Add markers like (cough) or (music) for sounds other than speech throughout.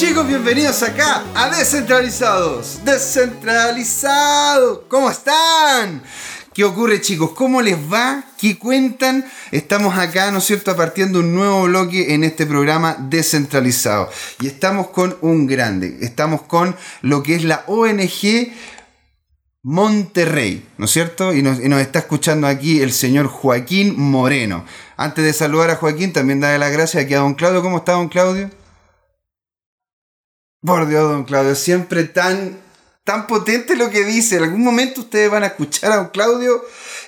chicos, bienvenidos acá a Descentralizados. Descentralizados. ¿Cómo están? ¿Qué ocurre chicos? ¿Cómo les va? ¿Qué cuentan? Estamos acá, ¿no es cierto?, partiendo un nuevo bloque en este programa descentralizado. Y estamos con un grande. Estamos con lo que es la ONG Monterrey, ¿no es cierto? Y nos, está escuchando aquí el señor Joaquín Moreno. Antes de saludar a Joaquín, también darle las gracias aquí a don Claudio. ¿Cómo está don Claudio? Por Dios, don Claudio, siempre tan, tan potente lo que dice. En algún momento ustedes van a escuchar a don Claudio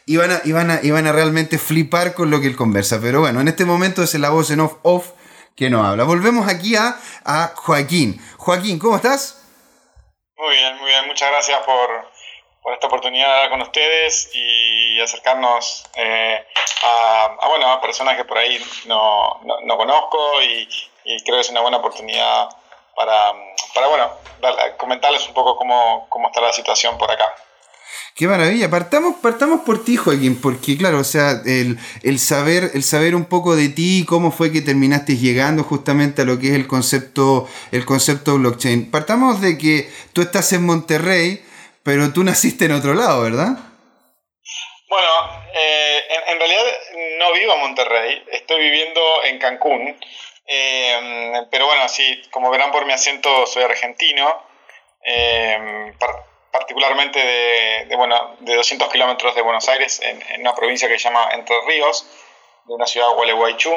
y van a, y van a, y van a realmente flipar con lo que él conversa. Pero bueno, en este momento es la voz en off, off que no habla. Volvemos aquí a, a Joaquín. Joaquín, ¿cómo estás? Muy bien, muy bien. Muchas gracias por, por esta oportunidad de hablar con ustedes y acercarnos eh, a, bueno, a personas que por ahí no, no, conozco y, y creo que es una buena oportunidad para, para bueno, comentarles un poco cómo, cómo está la situación por acá. Qué maravilla. Partamos, partamos por ti, Joaquín, porque claro, o sea, el, el, saber, el saber un poco de ti, cómo fue que terminaste llegando justamente a lo que es el concepto, el concepto blockchain. Partamos de que tú estás en Monterrey, pero tú naciste en otro lado, ¿verdad? Bueno, eh, en, en, realidad no vivo en Monterrey, estoy viviendo en Cancún. Em, pero bueno, sí, como verán por mi acento, soy argentino, em, particularmente de, bueno, de 200 kilómetros de Buenos Aires, en, una provincia que se llama Entre Ríos, de una ciudad Gualeguaychú.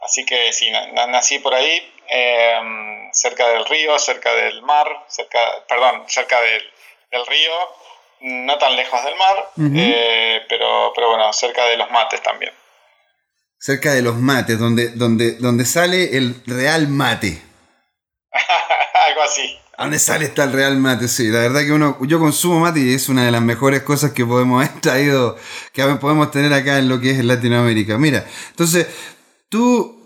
Así que sí, nací por ahí, em, cerca del río, cerca del mar, cerca, perdón, cerca del, río, no tan lejos del mar, eh, pero, pero bueno, cerca de los mates también cerca de los mates, donde, donde, donde sale el real mate. (laughs) Algo así. ¿Dónde sale está el real mate? Sí, la verdad que uno, yo consumo mate y es una de las mejores cosas que podemos (laughs) haber traído, que podemos tener acá en lo que es Latinoamérica. Mira, entonces, tú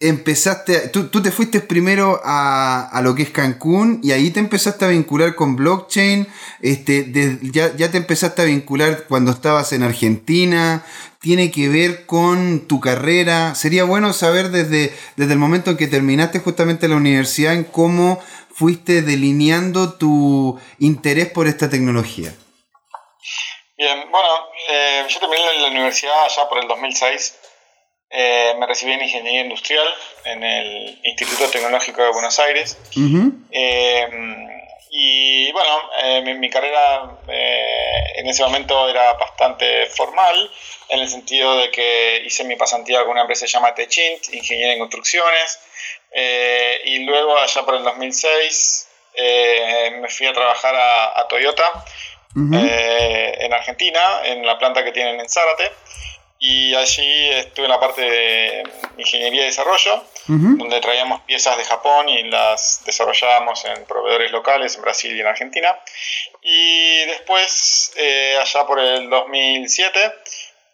empezaste, tú, tú, te fuiste primero a, a, lo que es Cancún y ahí te empezaste a vincular con blockchain, este, ya, ya, te empezaste a vincular cuando estabas en Argentina, tiene que ver con tu carrera. Sería bueno saber desde, desde el momento en que terminaste justamente la universidad en cómo fuiste delineando tu interés por esta tecnología. Bien, bueno, eh, yo terminé la universidad allá por el 2006 eh, me recibí en Ingeniería Industrial en el Instituto Tecnológico de Buenos Aires. Eh, y bueno, eh, mi, carrera en ese momento era bastante formal, en el sentido de que hice mi pasantía con una empresa llamada Techint, Ingeniería en Construcciones, y luego allá por el 2006 me fui a trabajar a, Toyota en Argentina, en la planta que tienen en Zárate y allí estuve en la parte de ingeniería y desarrollo, donde traíamos piezas de Japón y las desarrollábamos en proveedores locales en Brasil y en Argentina. Y después, eh, allá por el 2007,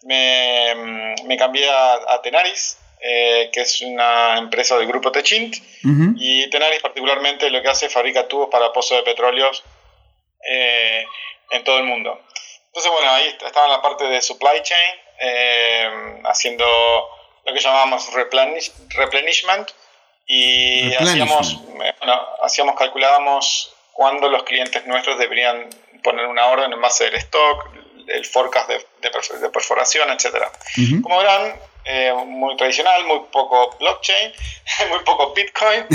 me, me cambié a, Tenaris, eh, que es una empresa del grupo Techint, y Tenaris particularmente lo que hace es fabrica tubos para pozos de petróleo eh, en todo el mundo. Entonces, bueno, ahí estaba en la parte de supply chain, eh, haciendo lo que llamábamos replenishment y hacíamos, eh, bueno, hacíamos, calculábamos cuándo los clientes nuestros deberían poner una orden en base del stock, el forecast de, de, perforación, etc. Como verán, eh, muy tradicional, muy poco blockchain, (laughs) muy poco Bitcoin,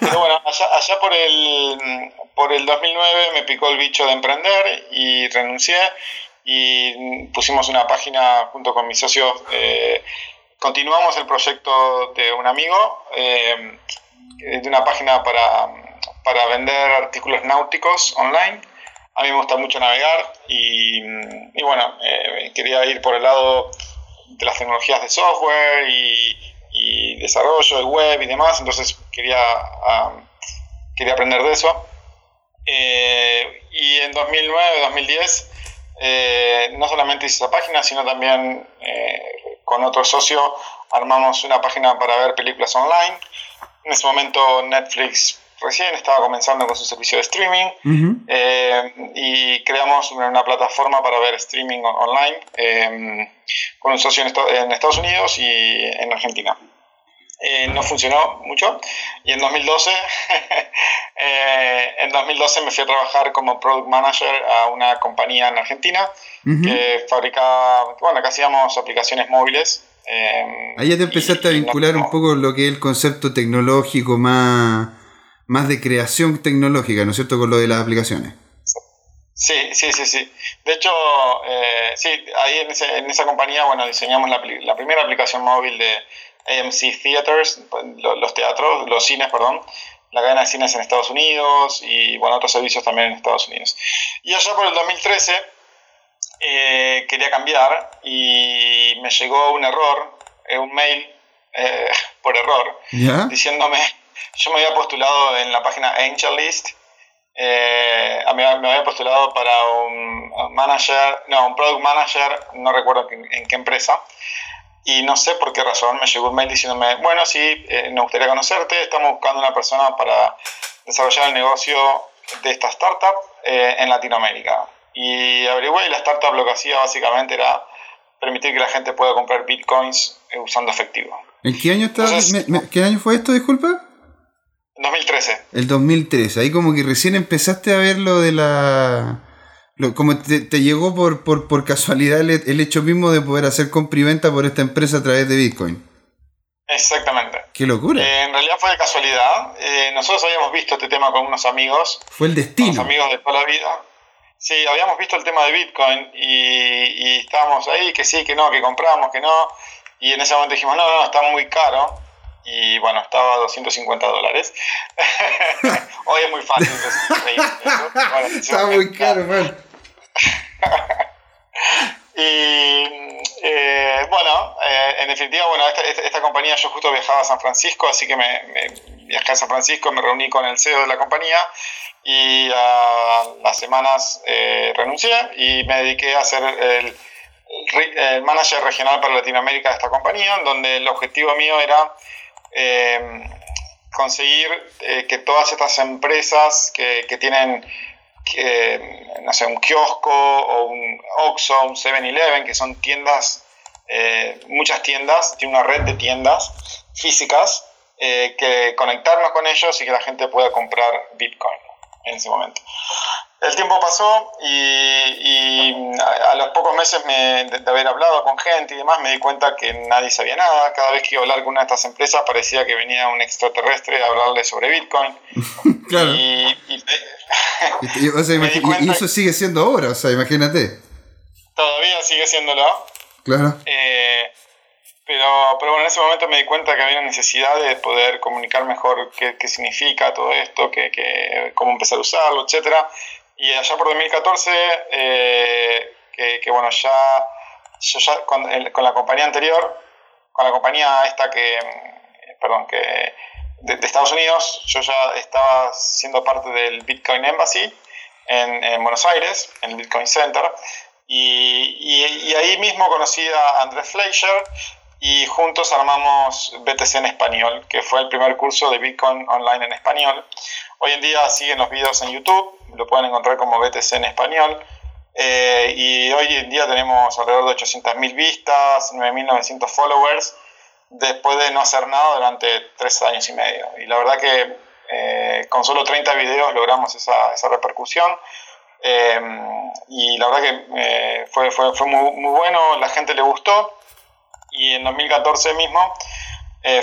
pero bueno, allá, allá, por, el, por el 2009 me picó el bicho de emprender y renuncié y pusimos una página junto con mis socios. Eh, continuamos el proyecto de un amigo, eh, de una página para, para, vender artículos náuticos online. A mí me gusta mucho navegar y, y bueno, eh, quería ir por el lado de las tecnologías de software y, desarrollo de web y demás, entonces quería, quería aprender de eso. y en 2009, 2010 eh, no solamente hice esa página, sino también eh, con otro socio armamos una página para ver películas online. En ese momento Netflix recién estaba comenzando con su servicio de streaming eh, y creamos una, plataforma para ver streaming online con un socio en, Estados Unidos y en Argentina. Eh, no funcionó mucho. Y en 2012, (laughs) eh, en 2012 me fui a trabajar como product manager a una compañía en Argentina que fabricaba, bueno, que hacíamos aplicaciones móviles. Eh, Ahí ya te empezaste a vincular un poco lo que es el concepto tecnológico más, más de creación tecnológica, ¿no es cierto?, con lo de las aplicaciones. Sí, sí, sí, sí. De hecho, eh, sí, ahí en, en, esa compañía, bueno, diseñamos la, la, primera aplicación móvil de AMC Theaters, los teatros, los cines, perdón, la cadena de cines en Estados Unidos y, bueno, otros servicios también en Estados Unidos. Y allá por el 2013 eh, quería cambiar y me llegó un error, eh, un mail eh, (laughs) por error, diciéndome, yo me había postulado en la página AngelList eh, me, había postulado para un manager, no, un product manager, no recuerdo en, qué empresa, y no sé por qué razón me llegó un mail diciéndome, bueno, sí, eh, nos gustaría conocerte, estamos buscando una persona para desarrollar el negocio de esta startup eh, en Latinoamérica. Y averigüé y la startup lo que hacía básicamente era permitir que la gente pueda comprar bitcoins eh, usando efectivo. ¿En qué año, está, ¿qué año fue esto, disculpa? 2013. El 2013, ahí como que recién empezaste a ver lo de la... como te, llegó por, por, casualidad el, hecho mismo de poder hacer compra y venta por esta empresa a través de Bitcoin. Exactamente. Qué locura. Eh, en realidad fue de casualidad. Eh, nosotros habíamos visto este tema con unos amigos. Fue el destino. Unos amigos de toda la vida. Sí, habíamos visto el tema de Bitcoin y, y estábamos ahí, que sí, que no, que compramos, que no. Y en ese momento dijimos, no, no, está muy caro y bueno, estaba a 250 dólares. (laughs) Hoy es muy fácil. Está muy caro, man. (laughs) y eh, bueno, eh, en definitiva, bueno, esta, esta, compañía, yo justo viajaba a San Francisco, así que me, viajé a San Francisco, me reuní con el CEO de la compañía y a las semanas eh, renuncié y me dediqué a hacer el, el manager regional para Latinoamérica de esta compañía, donde el objetivo mío era eh, conseguir eh, que todas estas empresas que, tienen, no sé, un kiosco o un Oxxo, un 7-Eleven, que son tiendas, eh, muchas tiendas, tiene una red de tiendas físicas, que conectarnos con ellos y que la gente pueda comprar Bitcoin en ese momento. El tiempo pasó y, a, los pocos meses de, haber hablado con gente y demás me di cuenta que nadie sabía nada. Cada vez que iba a hablar con una de estas empresas parecía que venía un extraterrestre a hablarle sobre Bitcoin. (laughs) claro. Y, eso sigue siendo ahora, o sea, imagínate. Todavía sigue siéndolo. Claro. Eh, pero, pero bueno, en ese momento me di cuenta que había una necesidad de poder comunicar mejor qué, qué significa todo esto, que, cómo empezar a usarlo, etcétera. Y allá por 2014, eh, que, bueno, ya, yo ya con, la compañía anterior, con la compañía esta que, perdón, que de, Estados Unidos, yo ya estaba siendo parte del Bitcoin Embassy en, Buenos Aires, en el Bitcoin Center. Y, y, ahí mismo conocí a Andrés Fleischer y juntos armamos BTC en español, que fue el primer curso de Bitcoin online en español. Hoy en día siguen los videos en YouTube, lo pueden encontrar como BTC en español. Eh, y hoy en día tenemos alrededor de 800.000 vistas, 9.900 followers, después de no hacer nada durante tres años y medio. Y la verdad que eh, con solo 30 videos logramos esa, repercusión. Eh, y la verdad que fue muy, muy, bueno, la gente le gustó. Y en 2014 mismo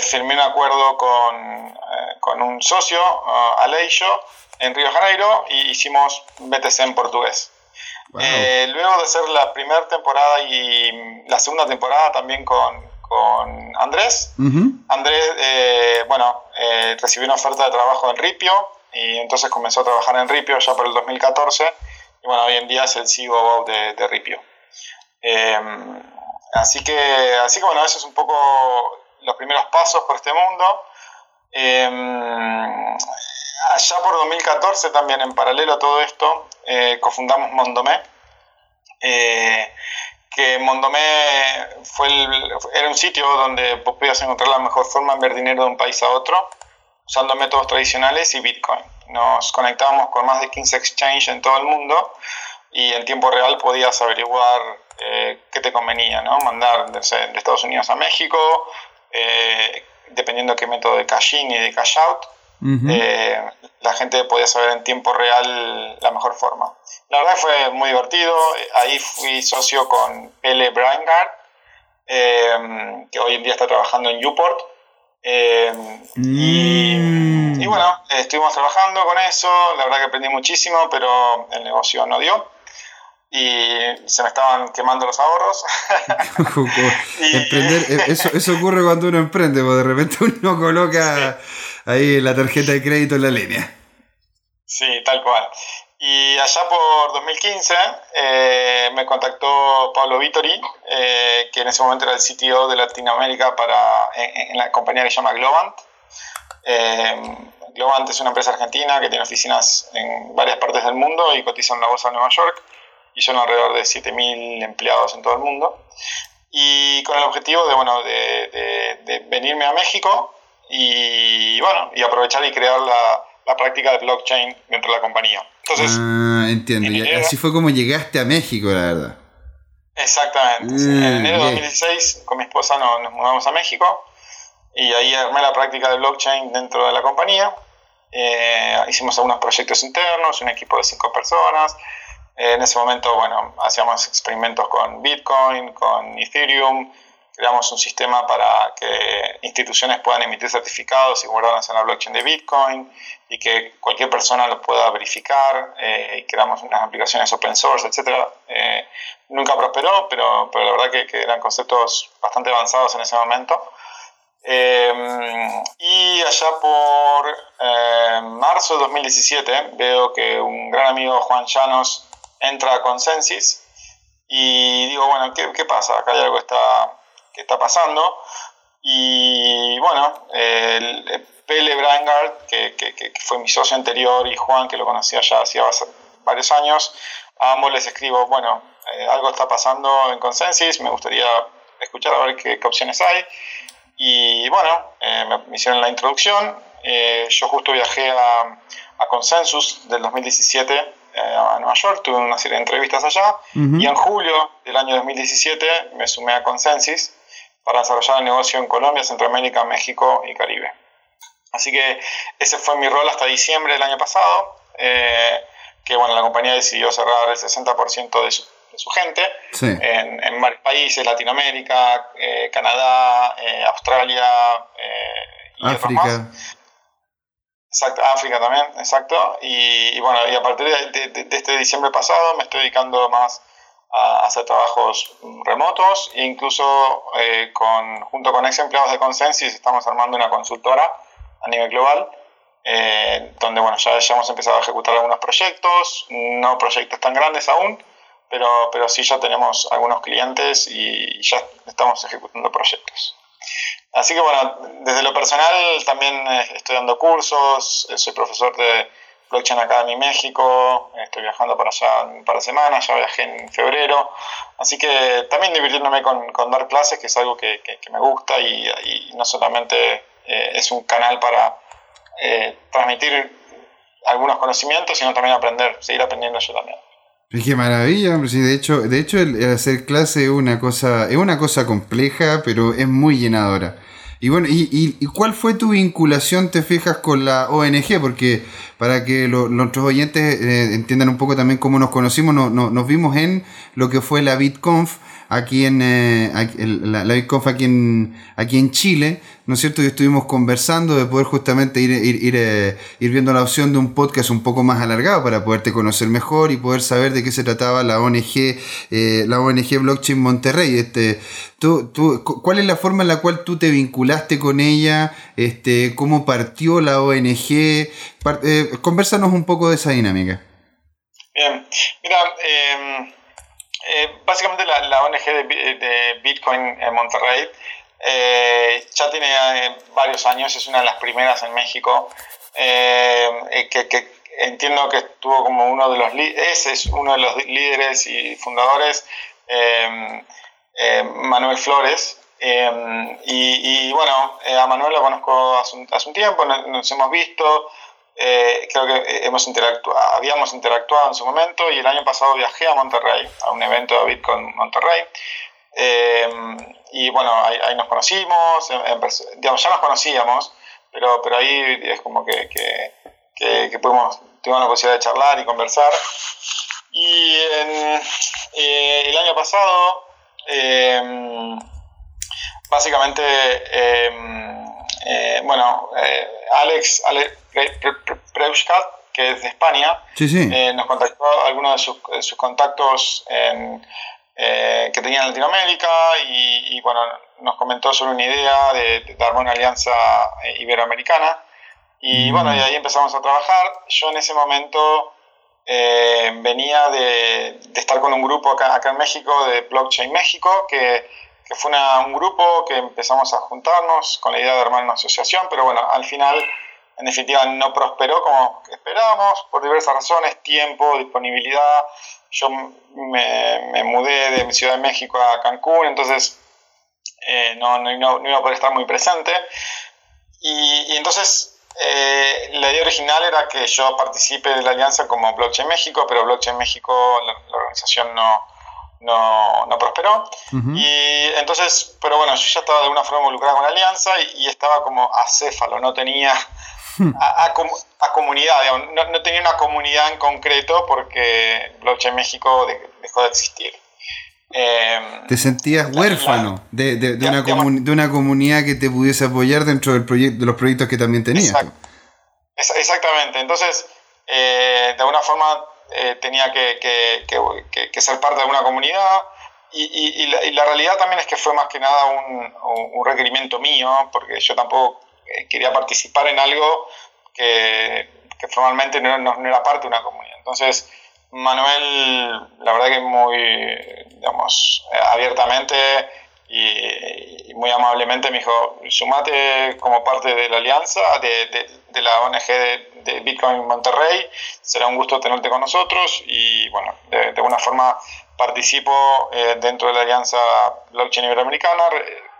firmé un acuerdo con, con un socio, uh, Aleixo, en Río Janeiro y hicimos BTC en portugués. Eh, luego de hacer la primera temporada y la segunda temporada también con, con Andrés, Andrés, eh, bueno, eh, recibió una oferta de trabajo en Ripio y entonces comenzó a trabajar en Ripio ya por el 2014 y bueno, hoy en día es el CEO de, de Ripio. así, que, así que bueno, eso es un poco los primeros pasos por este mundo. Allá por 2014 también, en paralelo a todo esto, eh, cofundamos Mondomé. Eh, que Mondomé fue era un sitio donde vos podías encontrar la mejor forma de enviar dinero de un país a otro, usando métodos tradicionales y Bitcoin. Nos conectábamos con más de 15 exchanges en todo el mundo y en tiempo real podías averiguar eh, qué te convenía, ¿no? Mandar de, Estados Unidos a México, dependiendo qué método de cash-in y de cash-out, eh, la gente podía saber en tiempo real la mejor forma. La verdad fue muy divertido. Ahí fui socio con Pele Brangard, eh, que hoy en día está trabajando en Newport. Eh, mm. y, bueno, estuvimos trabajando con eso. La verdad que aprendí muchísimo, pero el negocio no dio y se me estaban quemando los ahorros. (laughs) eso, eso ocurre cuando uno emprende, porque de repente uno (laughs) coloca ahí la tarjeta de crédito en la línea. Sí, tal cual. Y allá por 2015 eh, me contactó Pablo Vittori, eh, que en ese momento era el CTO de Latinoamérica para, en, la compañía que se llama Globant. Eh, Globant es una empresa argentina que tiene oficinas en varias partes del mundo y cotiza en la bolsa de Nueva York y son alrededor de 7.000 empleados en todo el mundo. Y con el objetivo de, bueno, de, de venirme a México y bueno, y aprovechar y crear la, la práctica de blockchain dentro de la compañía. Entonces, ah, entiendo. y así fue como llegaste a México, la verdad. Exactamente. en mm, enero de 2016 con mi esposa nos, nos, mudamos a México y ahí armé la práctica de blockchain dentro de la compañía. Eh, hicimos algunos proyectos internos, un equipo de cinco personas. Eh, en ese momento, bueno, hacíamos experimentos con Bitcoin, con Ethereum, creamos un sistema para que instituciones puedan emitir certificados y guardarlos en la blockchain de Bitcoin y que cualquier persona los pueda verificar eh, y creamos unas aplicaciones open source, etc. Eh, nunca prosperó, pero, pero la verdad que, que, eran conceptos bastante avanzados en ese momento. Eh, y allá por marzo de 2017 veo que un gran amigo Juan Llanos entra a Consensus y digo, bueno, ¿qué, qué pasa? Acá hay algo que está que está pasando. Y bueno, el, Pele Brangard, que, que, fue mi socio anterior, y Juan, que lo conocía ya hacía varios años, a ambos les escribo, bueno, eh, algo está pasando en Consensus, me gustaría escuchar a ver qué, opciones hay. Y bueno, eh, me hicieron la introducción. Eh, yo justo viajé a, a Consensus del 2017 eh, a Nueva York, tuve una serie de entrevistas allá y en julio del año 2017 me sumé a Consensus para desarrollar el negocio en Colombia, Centroamérica, México y Caribe. Así que ese fue mi rol hasta diciembre del año pasado, eh, que bueno, la compañía decidió cerrar el 60% de su, de su gente en, en, varios países, Latinoamérica, eh, Canadá, Australia y África. Exacto, África también, exacto. Y, bueno, y a partir de, este diciembre pasado me estoy dedicando más a hacer trabajos remotos e incluso eh, con, junto con ex empleados de Consensus estamos armando una consultora a nivel global eh, donde bueno, ya, ya hemos empezado a ejecutar algunos proyectos, no proyectos tan grandes aún, pero, pero sí ya tenemos algunos clientes y ya estamos ejecutando proyectos. Así que bueno, desde lo personal también eh, estoy dando cursos, eh, soy profesor de Blockchain Academy México, estoy viajando para allá un par de semanas, ya viajé en febrero, así que también divirtiéndome con, con dar clases, que es algo que, que, me gusta y, y, no solamente eh, es un canal para transmitir algunos conocimientos, sino también aprender, seguir aprendiendo yo también. Qué maravilla, hombre. Sí, de hecho, de hecho el, hacer clase es una cosa, es una cosa compleja, pero es muy llenadora. Y bueno, y, y, cuál fue tu vinculación, te fijas, con la ONG? Porque para que nuestros oyentes eh, entiendan un poco también cómo nos conocimos, no, nos vimos en lo que fue la BitConf aquí en eh, la, BitConf aquí en, aquí en Chile, ¿no es cierto? Y estuvimos conversando de poder justamente ir, eh, ir, viendo la opción de un podcast un poco más alargado para poderte conocer mejor y poder saber de qué se trataba la ONG, eh, la ONG Blockchain Monterrey. Este, tú, tú, ¿Cuál es la forma en la cual tú te vinculaste con ella? Este, ¿Cómo partió la ONG? Eh, conversanos un poco de esa dinámica. Bien, mira, em, básicamente la, la, ONG de, Bitcoin en Monterrey eh, ya tiene eh, varios años, es una de las primeras en México, eh, que, entiendo que estuvo como uno de los ese es uno de los líderes y fundadores, Manuel Flores. Y, bueno, a Manuel lo conozco hace un, tiempo, nos, hemos visto, creo que hemos interactuado, habíamos interactuado en su momento y el año pasado viajé a Monterrey, a un evento de Bitcoin Monterrey y bueno, ahí, nos conocimos, digamos, ya nos conocíamos, pero, pero ahí es como que, que, que, pudimos, tuvimos la posibilidad de charlar y conversar. Y el año pasado, básicamente, eh, bueno, eh, Alex, Alex que es de España, eh, nos contactó algunos de sus, contactos que tenía en Latinoamérica y, bueno, nos comentó sobre una idea de, dar una alianza iberoamericana. Y mm. bueno, y ahí empezamos a trabajar. Yo en ese momento venía de, estar con un grupo acá, acá en México, de Blockchain México, que que fue un grupo que empezamos a juntarnos con la idea de armar una asociación, pero bueno, al final, en definitiva, no prosperó como esperábamos, por diversas razones, tiempo, disponibilidad. Yo me, mudé de Ciudad de México a Cancún, entonces eh, no, no, no, iba a poder estar muy presente. Y, entonces eh, la idea original era que yo participe de la alianza como Blockchain México, pero Blockchain México, la organización no, no, no prosperó. Y entonces, pero bueno, yo ya estaba de alguna forma involucrada con la alianza y, estaba como acéfalo, no tenía hmm. a, a, comunidad, no, tenía una comunidad en concreto porque Blockchain México dejó de existir. Em, te sentías huérfano de, de, de, una de, una comunidad que te pudiese apoyar dentro del proyecto, de los proyectos que también tenías. exactamente, entonces eh, de alguna forma eh, tenía que, ser parte de alguna comunidad. Y, la, realidad también es que fue más que nada un, requerimiento mío, porque yo tampoco eh, quería participar en algo que, formalmente no, era parte de una comunidad. Entonces, Manuel, la verdad que muy, digamos, abiertamente y, muy amablemente me dijo, sumate como parte de la alianza, de, de, la ONG de, Bitcoin Monterrey, será un gusto tenerte con nosotros y bueno, de, alguna forma participo eh, dentro de la alianza Blockchain Iberoamericana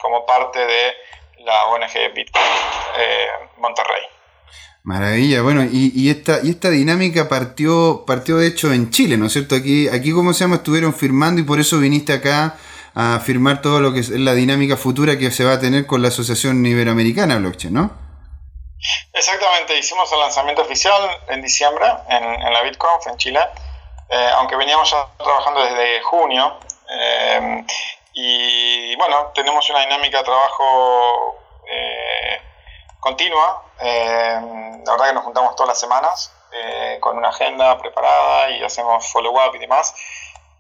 como parte de la ONG Bitcoin eh, Monterrey. Maravilla, bueno, y, y, esta, y esta dinámica partió, partió de hecho en Chile, ¿no es cierto? Aquí, aquí, ¿cómo se llama? Estuvieron firmando y por eso viniste acá a firmar todo lo que es la dinámica futura que se va a tener con la Asociación Iberoamericana Blockchain, ¿no? Exactamente, hicimos el lanzamiento oficial en diciembre en, la BitConf en Chile, eh, aunque veníamos ya trabajando desde junio. Eh, y bueno, tenemos una dinámica de trabajo eh, continua. la verdad que nos juntamos todas las semanas con una agenda preparada y hacemos follow-up y demás.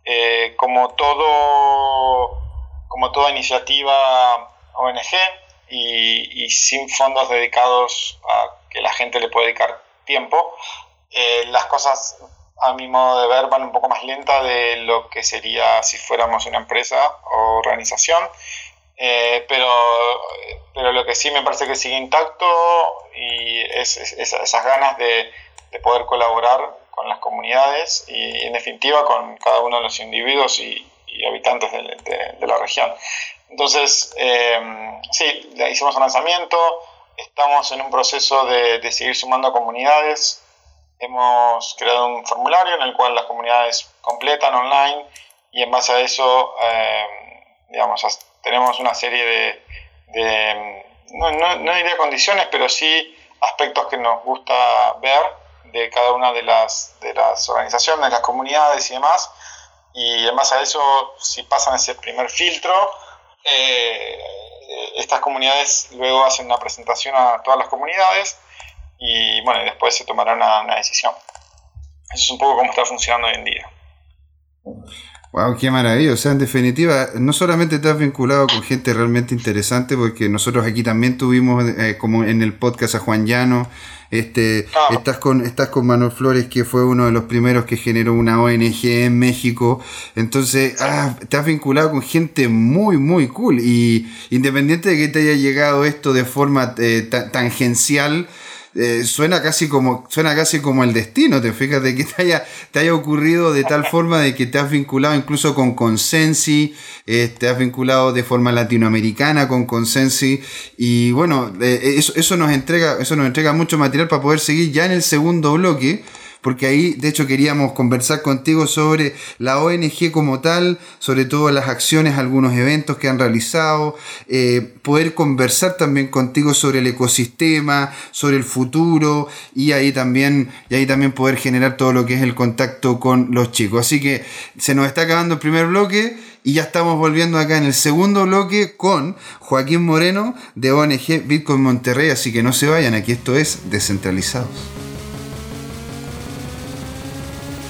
Eh, como todo como toda iniciativa ONG y, sin fondos dedicados a que la gente le pueda dedicar tiempo, eh, las cosas a mi modo de ver van un poco más lenta de lo que sería si fuéramos una empresa o organización. Eh, pero, pero lo que sí me parece que sigue intacto y es, esas ganas de, de poder colaborar con las comunidades y en definitiva con cada uno de los individuos y, habitantes de, la región. Entonces, eh, sí, hicimos un lanzamiento, estamos en un proceso de, seguir sumando comunidades, hemos creado un formulario en el cual las comunidades completan online y en base a eso, eh, digamos, tenemos una serie de, no, no, no diría condiciones, pero sí aspectos que nos gusta ver de cada una de las, de las organizaciones, las comunidades y demás. Y base a eso, si pasan ese primer filtro, eh, estas comunidades luego hacen una presentación a todas las comunidades y bueno, después se tomará una, decisión. Eso es un poco cómo está funcionando hoy en día. Wow, qué maravilla. O sea, en definitiva, no solamente estás vinculado con gente realmente interesante, porque nosotros aquí también tuvimos, eh, como en el podcast, a Juan Llano, este, estás, con, estás con Manuel Flores, que fue uno de los primeros que generó una ONG en México. Entonces, ah, estás vinculado con gente muy, muy cool. Y independiente de que te haya llegado esto de forma eh, tangencial, eh, suena casi como suena casi como el destino, te fijas de que te haya, te haya ocurrido de tal forma de que te has vinculado incluso con Consensi, eh, te has vinculado de forma latinoamericana con Consensi y bueno, eh, eso, eso, nos entrega eso nos entrega mucho material para poder seguir ya en el segundo bloque porque ahí de hecho queríamos conversar contigo sobre la ONG como tal, sobre todo las acciones, algunos eventos que han realizado, eh, poder conversar también contigo sobre el ecosistema, sobre el futuro y ahí también, y ahí también poder generar todo lo que es el contacto con los chicos. Así que se nos está acabando el primer bloque y ya estamos volviendo acá en el segundo bloque con Joaquín Moreno de ONG Bitcoin Monterrey, así que no se vayan, aquí esto es Descentralizados.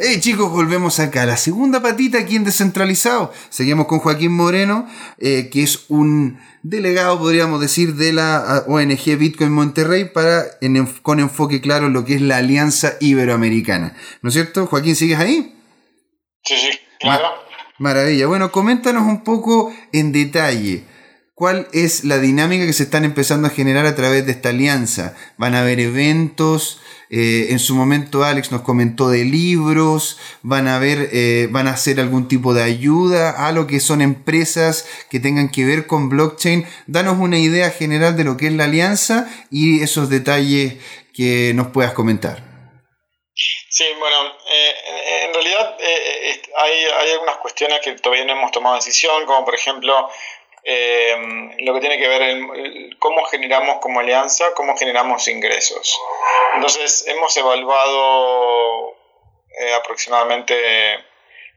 Hey chicos, volvemos acá. La segunda patita aquí en Descentralizado. Seguimos con Joaquín Moreno, eh, que es un delegado, podríamos decir, de la ONG Bitcoin Monterrey para, con enfoque claro en lo que es la Alianza Iberoamericana. ¿No es cierto? Joaquín, ¿sigues ahí? Sí, sí, claro. maravilla. Bueno, coméntanos un poco en detalle. ¿Cuál es la dinámica que se están empezando a generar a través de esta alianza? ¿Van a haber eventos? Eh, en su momento Alex nos comentó de libros, van a ver, eh, van a hacer algún tipo de ayuda a lo que son empresas que tengan que ver con blockchain. Danos una idea general de lo que es la alianza y esos detalles que nos puedas comentar. Sí, bueno, eh, en realidad hay, hay algunas cuestiones que todavía no hemos tomado decisión, como por ejemplo eh, lo que tiene que ver en cómo generamos como alianza, cómo generamos ingresos. Entonces, hemos evaluado eh, aproximadamente,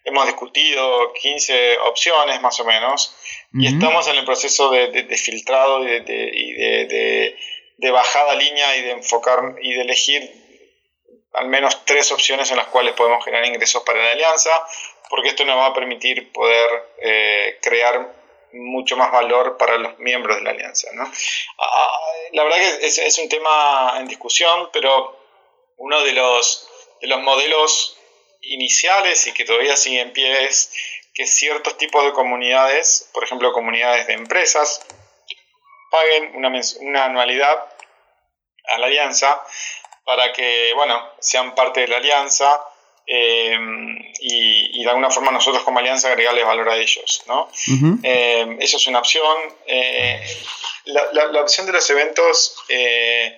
hemos discutido 15 opciones más o menos, y estamos en el proceso de, filtrado y, de, de, bajada línea y de enfocar y de elegir al menos tres opciones en las cuales podemos generar ingresos para la alianza, porque esto nos va a permitir poder eh, crear mucho más valor para los miembros de la alianza. ¿no? Ah, la verdad que es, un tema en discusión, pero uno de los, de los modelos iniciales y que todavía sigue en pie es que ciertos tipos de comunidades, por ejemplo comunidades de empresas, paguen una, una anualidad a la alianza para que bueno, sean parte de la alianza Em, y, de alguna forma nosotros como alianza agregarles valor a ellos. ¿no? Em, eso es una opción. Eh, la, opción de los eventos eh,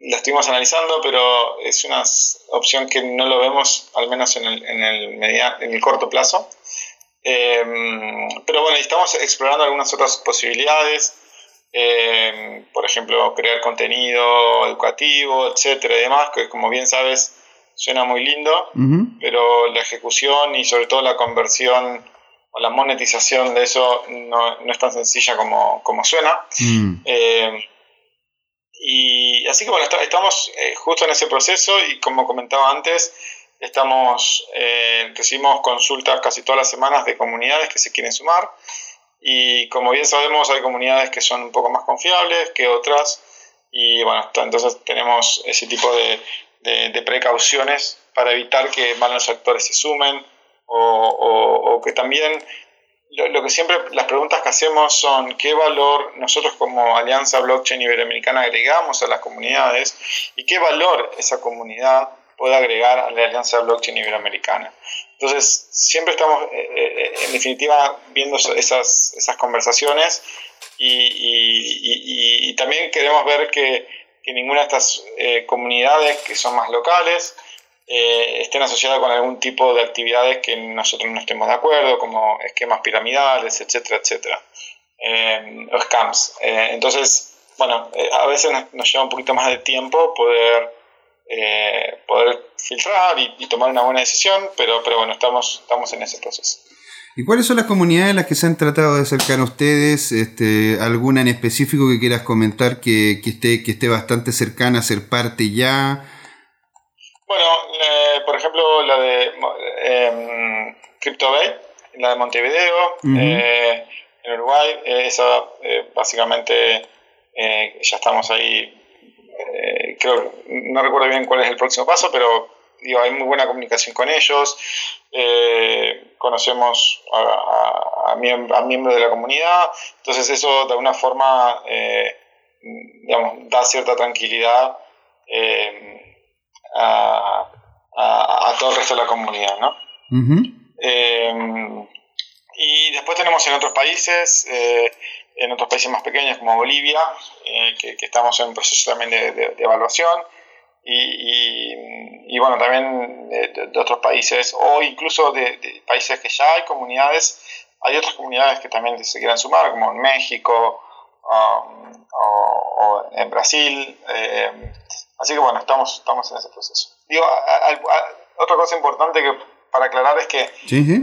la estuvimos analizando, pero es una opción que no lo vemos, al menos en el, en el, en el corto plazo. Em, pero bueno, estamos explorando algunas otras posibilidades. por ejemplo, crear contenido educativo, etcétera y demás, que como bien sabes, suena muy lindo, pero la ejecución y sobre todo la conversión o la monetización de eso no, es tan sencilla como, suena. Mm. Eh, y así que bueno, estamos eh, justo en ese proceso y como comentaba antes, estamos eh, recibimos consultas casi todas las semanas de comunidades que se quieren sumar y como bien sabemos hay comunidades que son un poco más confiables que otras y bueno, entonces tenemos ese tipo de, de, precauciones para evitar que malos actores se sumen o, que también lo, que siempre las preguntas que hacemos son qué valor nosotros como Alianza Blockchain Iberoamericana agregamos a las comunidades y qué valor esa comunidad puede agregar a la Alianza Blockchain Iberoamericana. Entonces, siempre estamos, eh, eh, en definitiva, viendo esas, esas conversaciones y, y también queremos ver que que ninguna de estas eh, comunidades que son más locales eh, estén asociadas con algún tipo de actividades que nosotros no estemos de acuerdo, como esquemas piramidales, etcétera, etcétera, eh, o scams. entonces, bueno, a veces nos, lleva un poquito más de tiempo poder, poder filtrar y, y, tomar una buena decisión, pero, pero bueno, estamos, estamos en ese proceso. ¿Y cuáles son las comunidades en las que se han tratado de acercar a ustedes? Este, ¿Alguna en específico que quieras comentar que, esté, que esté bastante cercana a ser parte ya? Bueno, por ejemplo, la de eh, CryptoBay, la de Montevideo. Eh, en Uruguay. esa básicamente ya estamos ahí. creo, no recuerdo bien cuál es el próximo paso, pero digo, hay muy buena comunicación con ellos. Conocemos a, a, miembros de la comunidad. Entonces eso de alguna forma digamos, da cierta tranquilidad a, a, todo el resto de la comunidad, ¿no? Em, y después tenemos en otros países, eh, en otros países más pequeños como Bolivia, eh, que, estamos en un proceso también de, evaluación, y, y, bueno, también de, otros países, o incluso de, países que ya hay comunidades, hay otras comunidades que también se quieran sumar, como en México um, o, en Brasil. Eh, así que bueno, estamos, estamos en ese proceso. Digo, otra cosa importante que para aclarar es que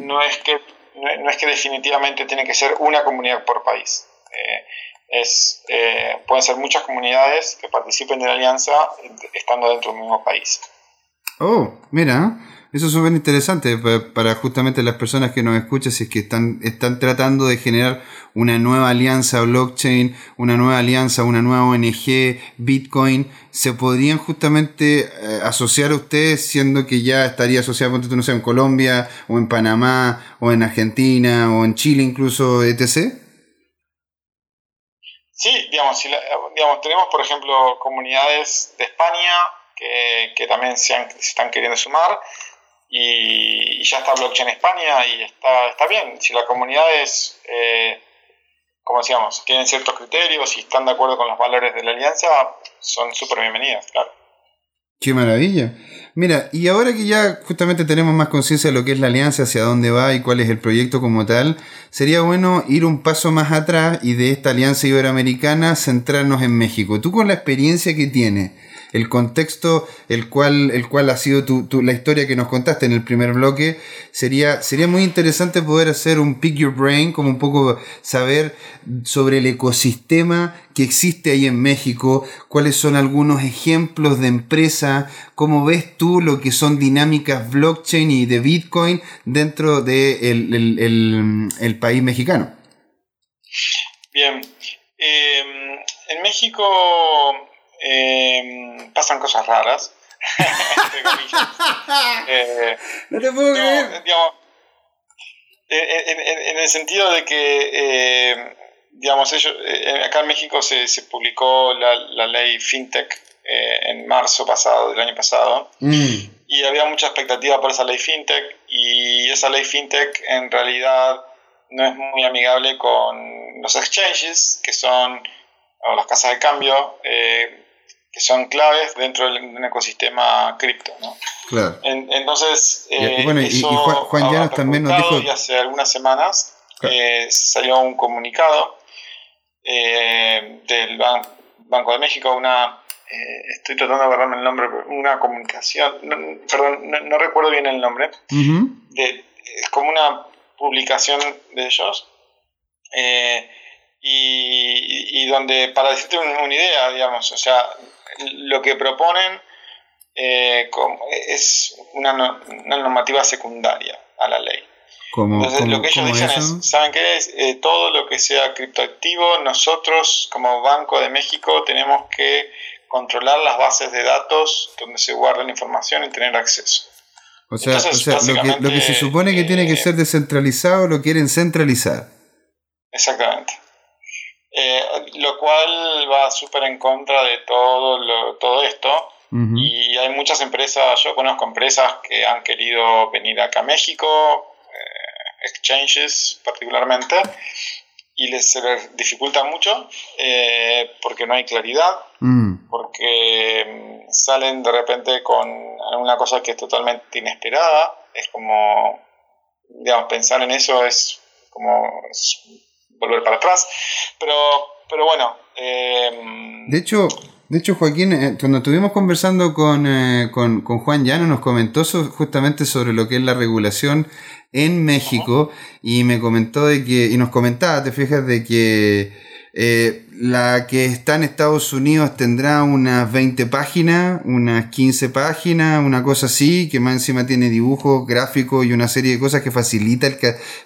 no es que no, es que definitivamente tiene que ser una comunidad por país. Eh, es, eh, pueden ser muchas comunidades que participen de la alianza estando dentro del mismo país. Oh, mira, eso es súper interesante para justamente las personas que nos escuchan, si es que están, están tratando de generar una nueva alianza blockchain, una nueva alianza, una nueva ONG, Bitcoin, se podrían justamente eh, asociar a ustedes siendo que ya estaría asociado, no sé, en Colombia, o en Panamá, o en Argentina, o en Chile incluso, etc. Sí, digamos, si digamos tenemos por ejemplo comunidades de España que, también se, se están queriendo sumar y, ya está Blockchain España y está, está bien. Si la comunidad es, eh, como decíamos, tienen ciertos criterios y están de acuerdo con los valores de la alianza, son súper bienvenidas, claro. Qué maravilla. Mira, y ahora que ya justamente tenemos más conciencia de lo que es la alianza, hacia dónde va y cuál es el proyecto como tal, sería bueno ir un paso más atrás y de esta alianza iberoamericana centrarnos en México. Tú con la experiencia que tienes, el contexto el cual, el cual ha sido tu, la historia que nos contaste en el primer bloque, sería, sería muy interesante poder hacer un pick your brain, como un poco saber sobre el ecosistema que existe ahí en México, cuáles son algunos ejemplos de empresa, cómo ves tú lo que son dinámicas blockchain y de Bitcoin dentro del de el, país mexicano. Bien. Em, en México Em, pasan cosas raras. (laughs) (laughs) eh, no te puedo creer. en, el sentido de que, em, digamos, ellos, eh, acá en México se, se publicó la, la, ley FinTech eh, en marzo pasado, del año pasado, mm. y había mucha expectativa por esa ley FinTech, y esa ley FinTech en realidad no es muy amigable con los exchanges, que son las casas de cambio, eh, que son claves dentro de un ecosistema cripto. ¿no? Claro. entonces, y, bueno, y, Juan, Llanos también nos dijo... Y hace algunas semanas eh, salió un comunicado eh, del Banco de México, una... Eh, estoy tratando de agarrarme el nombre, una comunicación, perdón, no, recuerdo bien el nombre, de, es como una publicación de ellos, y, y, donde, para decirte una idea, digamos, o sea, lo que proponen eh, es una, normativa secundaria a la ley. Entonces, lo que ellos dicen es, ¿saben qué es? Eh, todo lo que sea criptoactivo, nosotros como Banco de México tenemos que controlar las bases de datos donde se guarda la información y tener acceso. O sea, lo, que, se supone que tiene que eh, ser descentralizado lo quieren centralizar. Exactamente. Eh, lo cual va súper en contra de todo, todo esto. Y hay muchas empresas, yo conozco empresas que han querido venir acá a México, eh, exchanges particularmente, y les, se les dificulta mucho eh, porque no hay claridad, mm. porque mm, salen de repente con una cosa que es totalmente inesperada, es como, digamos, pensar en eso es como volver para atrás. Pero, pero bueno. Em, de hecho, de hecho, Joaquín, eh, cuando estuvimos conversando con, eh, con, con, Juan Llano, nos comentó justamente sobre lo que es la regulación en México y me comentó de que, y nos comentaba, te fijas, de que Eh, la que está en Estados Unidos tendrá unas 20 páginas, unas 15 páginas, una cosa así, que más encima tiene dibujos, gráficos y una serie de cosas que facilita el,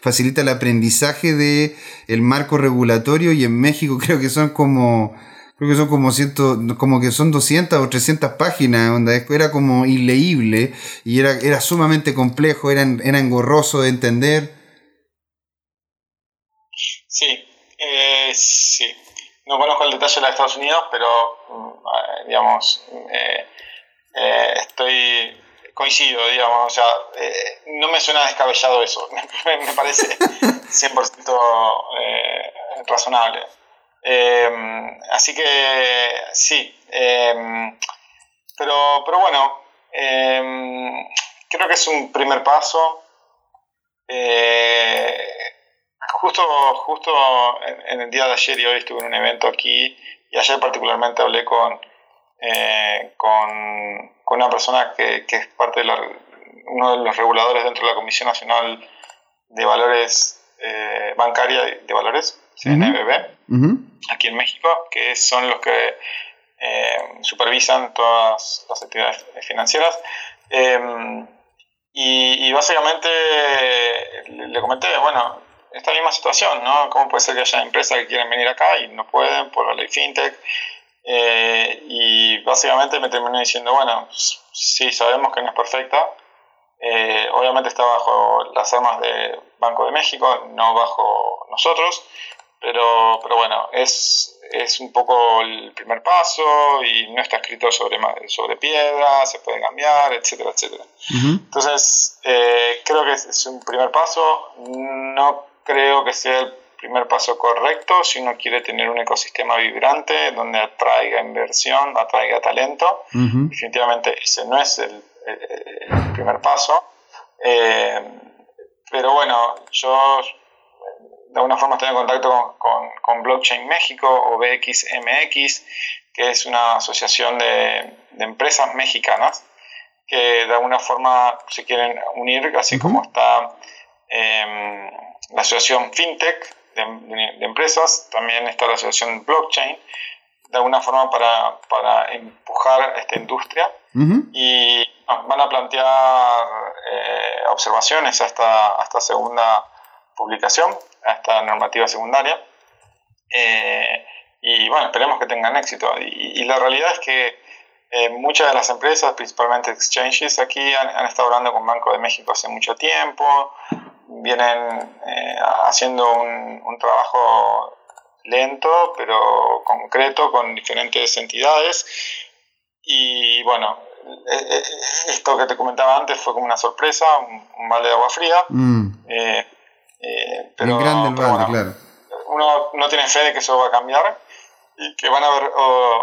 facilita el aprendizaje de el marco regulatorio y en México (laughs) creo que son como creo que son como ciento, como que son 200 o 300 páginas, donde era como ileíble y era, era sumamente complejo, era, era engorroso de entender. Sí, sí. No conozco el detalle de los Estados Unidos, pero, mm, eh, digamos, eh, estoy coincido, digamos, o sea, no me suena descabellado eso, (laughs) me parece 100% razonable. así que sí, pero, pero bueno, creo que es un primer paso. Justo, justo en, el día de ayer y hoy estuve en un evento aquí y ayer particularmente hablé con, eh, con, una persona que, es parte de uno de los reguladores dentro de la Comisión Nacional de Valores eh, Bancaria de Valores, CNBB, aquí en México, que son los que eh, supervisan todas las actividades financieras. Em, y, y, básicamente le comenté, bueno, esta misma situación, ¿no? ¿Cómo puede ser que haya empresas que quieren venir acá y no pueden por la ley fintech? Eh, y básicamente me terminé diciendo, bueno, sí, sabemos que no es perfecta, eh, obviamente está bajo las armas de Banco de México, no bajo nosotros, pero, pero bueno, es, es un poco el primer paso y no está escrito sobre, sobre piedra, se puede cambiar, etcétera, etcétera. Entonces, eh, creo que es un primer paso, no creo que sea el primer paso correcto si uno quiere tener un ecosistema vibrante donde atraiga inversión, atraiga talento. Definitivamente ese no es el, primer paso. Eh, pero bueno, yo de alguna forma estoy en contacto con, Blockchain México o BXMX, que es una asociación de, empresas mexicanas que de alguna forma se quieren unir, así como está em, la asociación FinTech de, empresas, también está la asociación Blockchain, de alguna forma para, para empujar esta industria y van a plantear eh, observaciones a esta, segunda publicación, a esta normativa secundaria. Eh, y bueno, esperemos que tengan éxito. Y, la realidad es que eh, muchas de las empresas, principalmente exchanges, aquí han, han, estado hablando con Banco de México hace mucho tiempo, vienen eh, haciendo un, trabajo lento, pero concreto, con diferentes entidades. Y bueno, eh, eh, esto que te comentaba antes fue como una sorpresa, un, mal de agua fría. Mm. pero, claro. Uno no tiene fe de que eso va a cambiar y que van a haber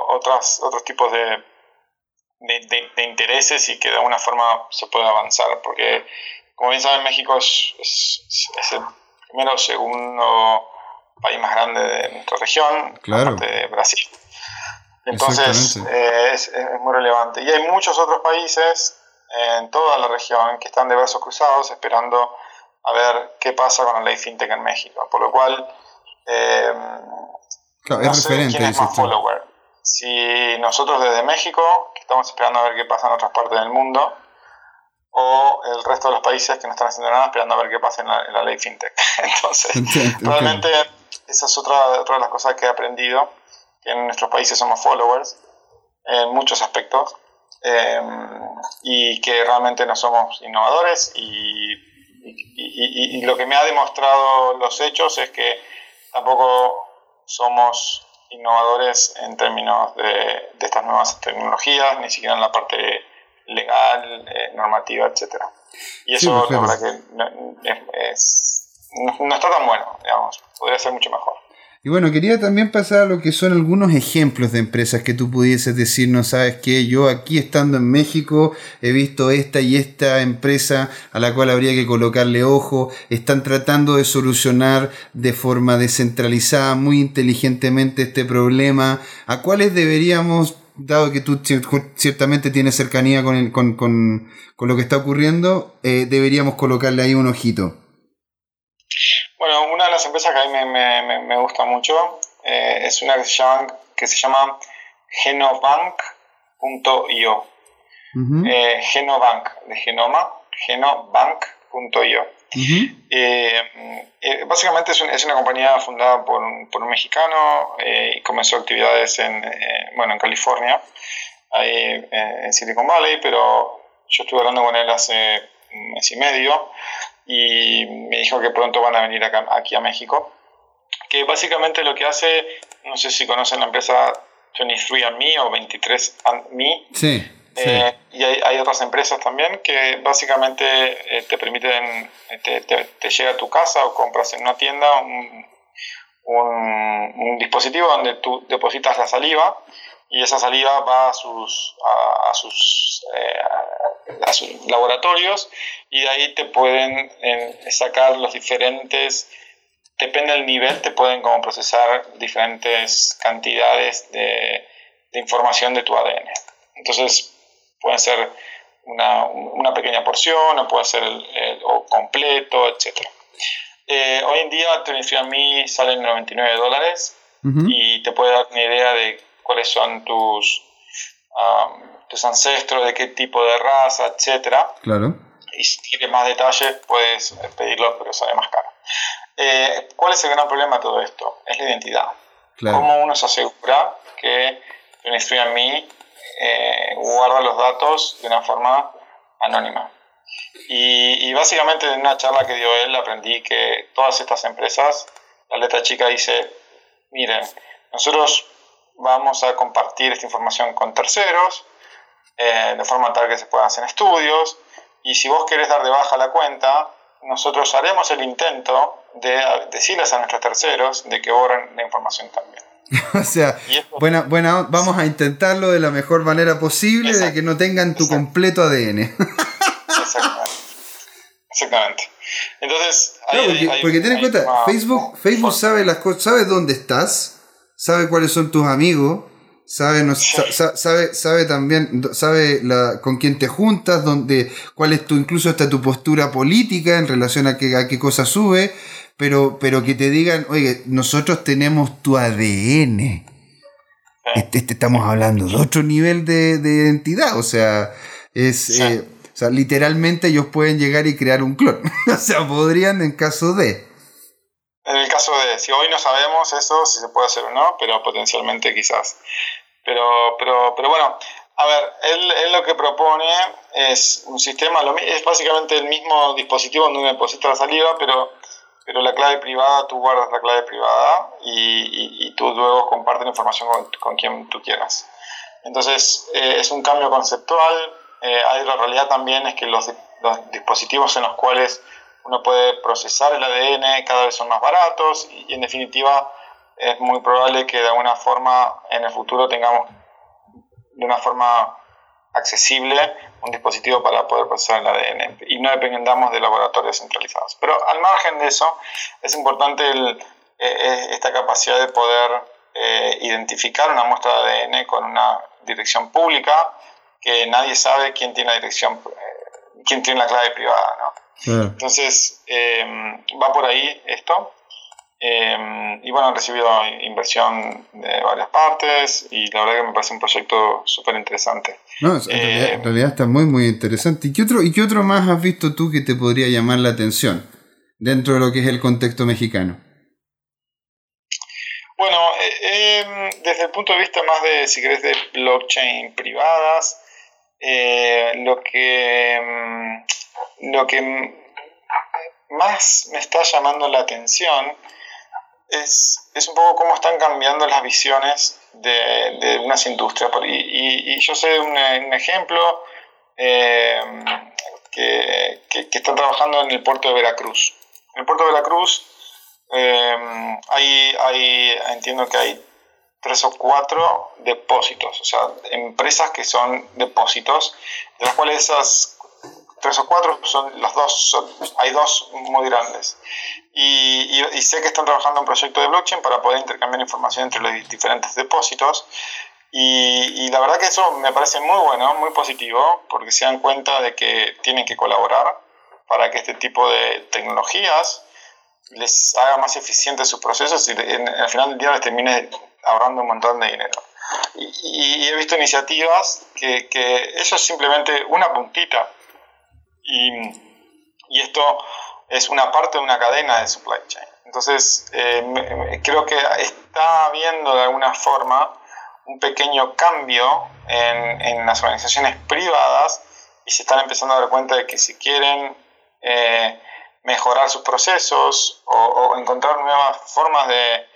otras, otros tipos de, de, intereses y que de alguna forma se pueda avanzar, porque como bien saben, México es, el primero o segundo país más grande de nuestra región, claro. de Brasil. Entonces eh, es, muy relevante. Y hay muchos otros países en toda la región que están de brazos cruzados esperando a ver qué pasa con la ley fintech en México. Por lo cual, eh, claro, no es sé quién es más follower. Si nosotros desde México, que estamos esperando a ver qué pasa en otras partes del mundo, o el resto de los países que no están haciendo nada esperando a ver qué pasa en la, ley fintech. (laughs) Entonces, (laughs) realmente esa es otra, otra de las cosas que he aprendido, que en nuestros países somos followers en muchos aspectos em, y que realmente no somos innovadores y, y, lo que me ha demostrado los hechos es que tampoco somos innovadores en términos de, de estas nuevas tecnologías, ni siquiera en la parte legal, eh, normativa, etcétera. Y eso, la verdad que es, no, está tan bueno, digamos, podría ser mucho mejor. Y bueno, quería también pasar a lo que son algunos ejemplos de empresas que tú pudieses decir, no sabes qué, yo aquí estando en México he visto esta y esta empresa a la cual habría que colocarle ojo, están tratando de solucionar de forma descentralizada, muy inteligentemente este problema, a cuáles deberíamos dado que tú ciertamente tienes cercanía con, con, con, con lo que está ocurriendo, eh, deberíamos colocarle ahí un ojito. Bueno, una de las empresas que a mí me, me, me gusta mucho eh, es una que se llama, que se llama genobank.io. Eh, genobank, de genoma, genobank.io. básicamente es, una compañía fundada por un, por un mexicano y comenzó actividades en, bueno, en California, ahí en Silicon Valley, pero yo estuve hablando con él hace un mes y medio y me dijo que pronto van a venir acá, aquí a México. Que básicamente lo que hace, no sé si conocen la empresa 23andMe o 23andMe. Sí. Eh, y hay, otras empresas también que básicamente eh, te permiten, te, te, llega a tu casa o compras en una tienda un, un, dispositivo donde tú depositas la saliva y esa saliva va a sus, a, sus, eh, a sus laboratorios y de ahí te pueden eh, sacar los diferentes, depende del nivel, te pueden como procesar diferentes cantidades de, de información de tu ADN. Entonces, pueden ser una, una pequeña porción, o puede ser el, o completo, etc. Eh, hoy en día, mí sale en 99 dólares y te puede dar una idea de cuáles son tus, tus ancestros, de qué tipo de raza, etcétera. Claro. Y si quieres más detalles, puedes pedirlo, pero sale más caro. Eh, ¿Cuál es el gran problema de todo esto? Es la identidad. Claro. ¿Cómo uno se asegura que a mí eh, guarda los datos de una forma anónima? Y, básicamente en una charla que dio él aprendí que todas estas empresas, la letra chica dice, miren, nosotros vamos a compartir esta información con terceros, eh, de forma tal que se puedan hacer estudios, y si vos querés dar de baja la cuenta, nosotros haremos el intento de decirles a nuestros terceros de que borren la información también. (laughs) o sea, buena, buena, vamos a intentarlo de la mejor manera posible, de que no tengan tu completo ADN. Exactamente. Exactamente. Entonces, porque, ten en cuenta, Facebook, Facebook sabe las cosas, sabe dónde estás, sabe cuáles son tus amigos, sabe, sabe, sabe también, sabe la, con quién te juntas, dónde, cuál es tu, incluso hasta tu postura política en relación a qué, a qué cosa sube, pero, pero que te digan, oye, nosotros tenemos tu ADN. Este, este, estamos hablando de otro nivel de, de identidad, o sea, es... Eh, o sea, literalmente ellos pueden llegar y crear un clon. (laughs) o sea, podrían en caso de. En el caso de, si hoy no sabemos eso, si se puede hacer o no, pero potencialmente quizás. Pero, pero, pero bueno, a ver, él, él lo que propone es un sistema, es básicamente el mismo dispositivo donde uno deposita la saliva, pero, pero la clave privada, tú guardas la clave privada y, y, tú luego compartes la información con, con, quien tú quieras. Entonces, eh, es un cambio conceptual. Eh, hay la realidad también es que los, los dispositivos en los cuales uno puede procesar el ADN, cada vez son más baratos y, en definitiva es muy probable que de alguna forma en el futuro tengamos de una forma accesible un dispositivo para poder procesar el ADN y no dependamos de laboratorios centralizados. Pero al margen de eso, es importante eh, eh, esta capacidad de poder eh, identificar una muestra de ADN con una dirección pública, que nadie sabe quién tiene la dirección, quién tiene la clave privada, ¿no? Entonces, va por ahí esto. Em, y bueno, han recibido inversión de varias partes y la verdad que me parece un proyecto súper interesante. No, en, realidad, está muy, muy interesante. ¿Y qué, otro, ¿Y qué otro más has visto tú que te podría llamar la atención dentro de lo que es el contexto mexicano? Bueno, eh, em, desde el punto de vista más de, si querés, de blockchain privadas, eh, lo que lo que más me está llamando la atención es, es un poco cómo están cambiando las visiones de, de unas industrias. Y, y, yo sé un, ejemplo eh, que, que, están trabajando en el puerto de Veracruz. En el puerto de Veracruz eh, hay, hay, entiendo que hay tres o cuatro depósitos, o sea, empresas que son depósitos, de las cuales esas tres o cuatro, son los dos, hay dos muy grandes. Y, sé que están trabajando en un proyecto de blockchain para poder intercambiar información entre los diferentes depósitos. Y, la verdad que eso me parece muy bueno, muy positivo, porque se dan cuenta de que tienen que colaborar para que este tipo de tecnologías les haga más eficientes sus procesos y al final del día les termine ahorrando un montón de dinero. Y, he visto iniciativas que, que, eso es simplemente una puntita y, y, esto es una parte de una cadena de supply chain. Entonces, eh, creo que está habiendo de alguna forma un pequeño cambio en, en, las organizaciones privadas y se están empezando a dar cuenta de que si quieren eh, mejorar sus procesos o, encontrar nuevas formas de,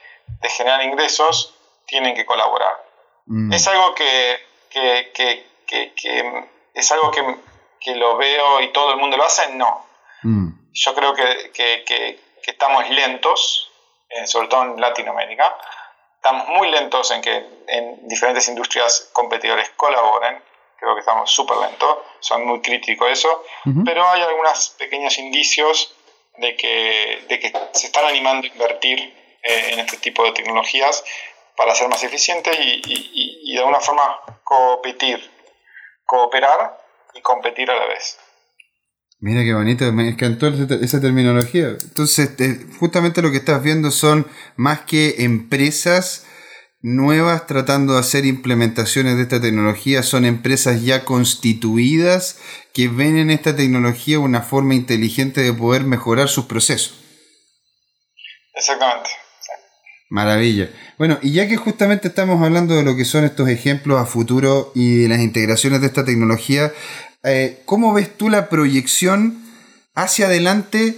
generar ingresos, tienen que colaborar. Mm. Es algo que, es algo que, lo veo y todo el mundo lo hace, no. Mm. Yo creo que, estamos lentos, eh, sobre todo en Latinoamérica, estamos muy lentos en que en diferentes industrias competidores colaboren. Creo que estamos súper lentos, son muy críticos eso, pero hay algunos pequeños indicios de que, de que se están animando a invertir eh, en este tipo de tecnologías para ser más eficientes y, y, de alguna forma competir, cooperar y competir a la vez. Mira qué bonito, me encantó esa terminología. Entonces, justamente lo que estás viendo son más que empresas nuevas tratando de hacer implementaciones de esta tecnología, son empresas ya constituidas que ven en esta tecnología una forma inteligente de poder mejorar sus procesos. Exactamente. Maravilla. Bueno, y ya que justamente estamos hablando de lo que son estos ejemplos a futuro y las integraciones de esta tecnología, eh, ¿cómo ves tú la proyección hacia adelante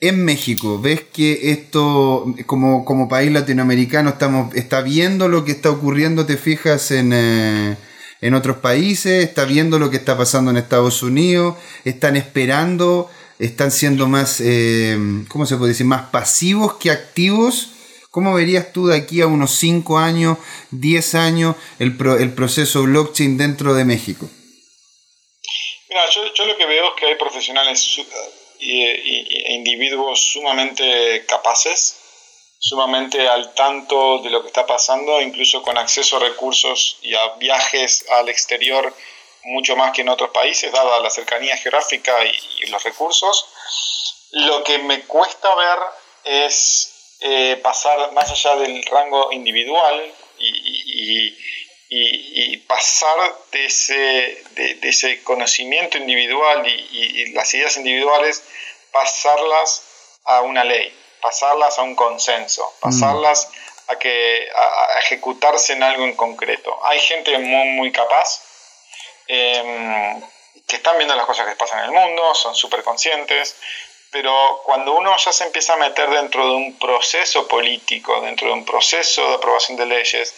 en México? ¿Ves que esto, como, como país latinoamericano, estamos, está viendo lo que está ocurriendo, te fijas en... Eh, en otros países, está viendo lo que está pasando en Estados Unidos, están esperando, están siendo más, eh, ¿cómo se puede decir?, más pasivos que activos. ¿Cómo verías tú de aquí a unos 5 años, 10 años, el, el proceso blockchain dentro de México? Mira, yo, lo que veo es que hay profesionales e individuos sumamente capaces sumamente al tanto de lo que está pasando, incluso con acceso a recursos y a viajes al exterior mucho más que en otros países, dada la cercanía geográfica y, los recursos. Lo que me cuesta ver es eh, pasar más allá del rango individual y, pasar de ese, de ese, conocimiento individual y las ideas individuales, pasarlas a una ley pasarlas a un consenso, pasarlas a, que, a, ejecutarse en algo en concreto. Hay gente muy, muy capaz em, que están viendo las cosas que pasan en el mundo, son súper conscientes, pero cuando uno ya se empieza a meter dentro de un proceso político, dentro de un proceso de aprobación de leyes,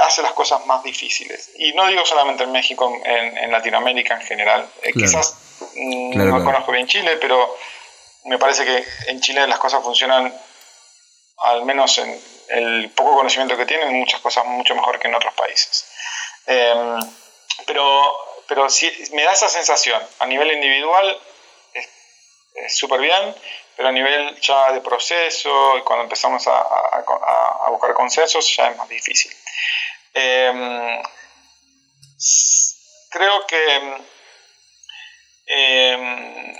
hace las cosas más difíciles. Y no digo solamente en México, en, Latinoamérica en general. Eh, quizás mm, no conozco bien Chile, pero me parece que en Chile las cosas funcionan, al menos en el poco conocimiento que tienen, muchas cosas mucho mejor que en otros países. Em, pero, pero sí, me da esa sensación, a nivel individual súper bien, pero a nivel ya de proceso y cuando empezamos a, a, buscar consensos ya es más difícil. Em, creo que em,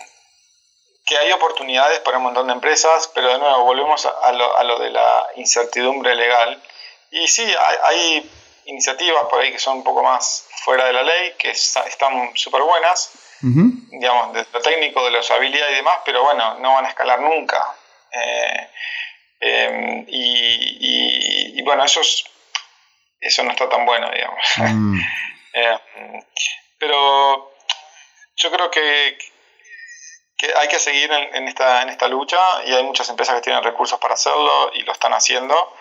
que hay oportunidades para un montón de empresas, pero de nuevo volvemos a lo, a lo de la incertidumbre legal. Y sí, hay, iniciativas por ahí que son un poco más fuera de la ley, que están súper buenas, digamos, de lo técnico, de la usabilidad y demás, pero bueno, no van a escalar nunca. Eh, em, y, bueno, eso, eso no está tan bueno, digamos. (laughs) Mm. Em, pero yo creo que, que hay que seguir en, esta, en esta lucha y hay muchas empresas que tienen recursos para hacerlo y lo están haciendo.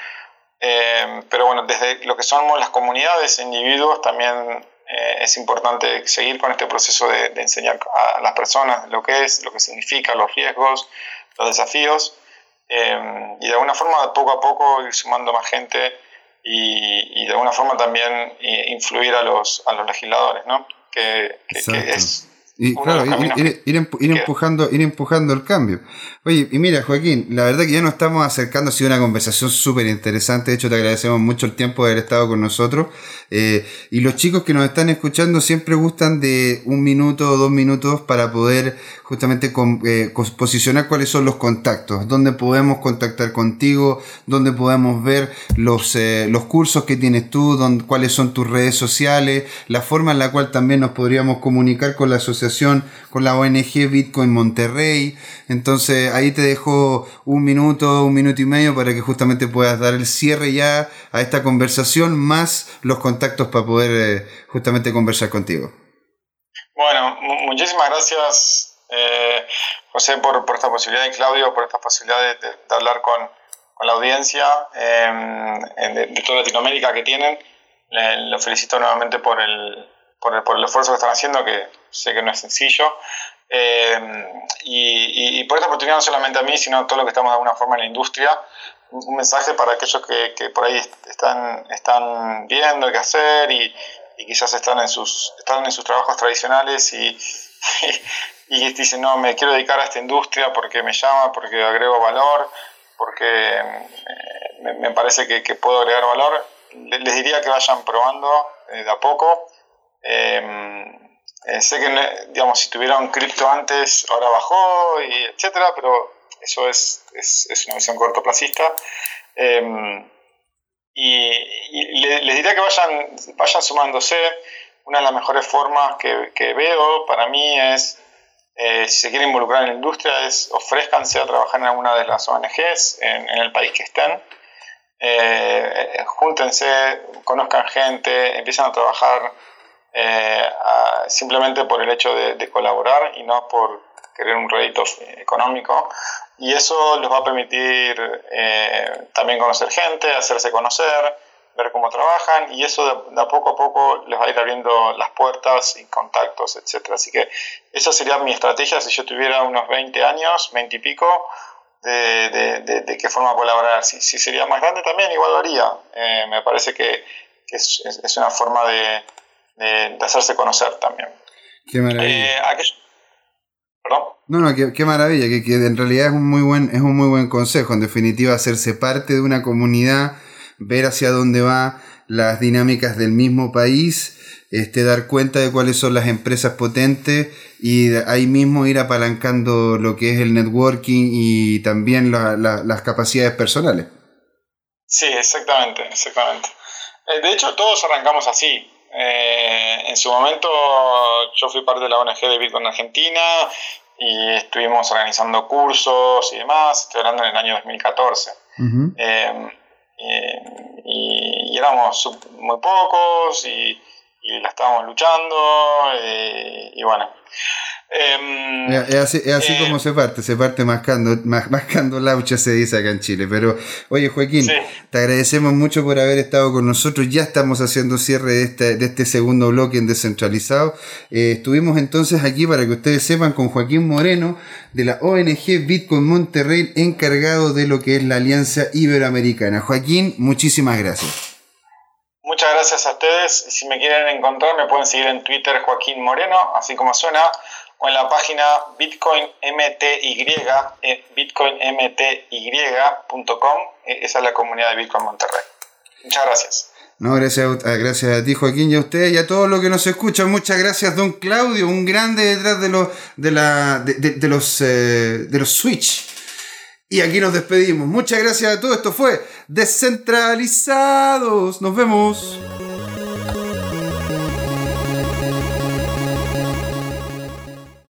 Eh, pero bueno, desde lo que somos las comunidades, individuos, también eh, es importante seguir con este proceso de, enseñar a las personas lo que es, lo que significa, los riesgos, los desafíos, eh, y de alguna forma, poco a poco, ir sumando más gente y, de alguna forma también influir a los, a los legisladores, ¿no? que, que, es Y claro, ir, empujando, ir empujando el cambio. Oye, y mira, Joaquín, la verdad que ya nos estamos acercando, ha sido una conversación súper interesante. De hecho, te agradecemos mucho el tiempo de haber estado con nosotros. Eh, y los chicos que nos están escuchando siempre gustan de un minuto o dos minutos para poder justamente eh, posicionar cuáles son los contactos, dónde podemos contactar contigo, dónde podemos ver los, eh, los cursos que tienes tú, dónde, cuáles son tus redes sociales, la forma en la cual también nos podríamos comunicar con la asociación, con la ONG Bitcoin Monterrey. Entonces ahí te dejo un minuto, un minuto y medio para que justamente puedas dar el cierre ya a esta conversación, más los contactos para poder eh, justamente conversar contigo. Bueno, muchísimas gracias eh, José, por, por, esta posibilidad y Claudio por esta posibilidad de, hablar con, con, la audiencia em, de, toda Latinoamérica que tienen. los felicito nuevamente por el, por el, por, el, esfuerzo que están haciendo, que sé que no es sencillo. Em, y, y, por esta oportunidad no solamente a mí, sino a todos los que estamos de alguna forma en la industria, un mensaje para aquellos que, que por ahí están, están viendo qué hacer y, y, quizás están en, sus, están en sus trabajos tradicionales (laughs) y, y dicen, no, me quiero dedicar a esta industria porque me llama, porque agrego valor, porque eh, me, parece que, puedo agregar valor, les diría que vayan probando eh, de a poco. Em, eh, sé que, digamos, si tuvieron cripto antes, ahora bajó, y etcétera, pero eso es, es, una visión cortoplacista. Em, y, les diría que vayan, vayan sumándose. Una de las mejores formas que, que veo para mí es eh, si se quieren involucrar en la industria, es ofrezcanse a trabajar en alguna de las ONGs en, el país que estén. Eh, júntense, conozcan gente, empiezan a trabajar eh, simplemente por el hecho de, colaborar y no por querer un rédito económico. Y eso les va a permitir también conocer gente, hacerse conocer, ver cómo trabajan y eso de, a poco a poco les va a ir abriendo las puertas y contactos, etcétera. Así que esa sería mi estrategia si yo tuviera unos 20 años, 20 y pico, de, de, qué forma colaborar. Si, si, sería más grande también, igual lo haría. Eh, me parece que, es, es, una forma de, hacerse conocer también. Qué maravilla. Eh, ¿Perdón? No, no, qué, qué maravilla, que, que, en realidad es un muy buen, es un muy buen consejo, en definitiva, hacerse parte de una comunidad ver hacia dónde va las dinámicas del mismo país, este, dar cuenta de cuáles son las empresas potentes y ahí mismo ir apalancando lo que es el networking y también las capacidades personales. Sí, exactamente, exactamente. Eh, de hecho, todos arrancamos así. Eh, en su momento yo fui parte de la ONG de Bitcoin Argentina y estuvimos organizando cursos y demás, estoy hablando en el año 2014. Eh, y, éramos muy pocos y, y la estábamos luchando eh, y bueno. Em, es así, eh, como se parte, se parte mascando, mascando laucha se dice acá en Chile. Pero, oye Joaquín, te agradecemos mucho por haber estado con nosotros. Ya estamos haciendo cierre de este, de este segundo bloque en descentralizado. estuvimos entonces aquí para que ustedes sepan con Joaquín Moreno de la ONG Bitcoin Monterrey, encargado de lo que es la Alianza Iberoamericana. Joaquín, muchísimas gracias. Muchas gracias a ustedes. Si me quieren encontrar, me pueden seguir en Twitter Joaquín Moreno, así como suena, o en la página bitcoinmty, eh, bitcoinmty.com. E, esa es la comunidad de Bitcoin Monterrey. Muchas gracias. No, gracias a, gracias a ti, Joaquín, y a ustedes y a todos los que nos escuchan. Muchas gracias, don Claudio, un grande detrás de, los de, la, de, los, eh, de los Switch. Y aquí nos despedimos. Muchas gracias a todos. Esto fue Descentralizados. Nos vemos.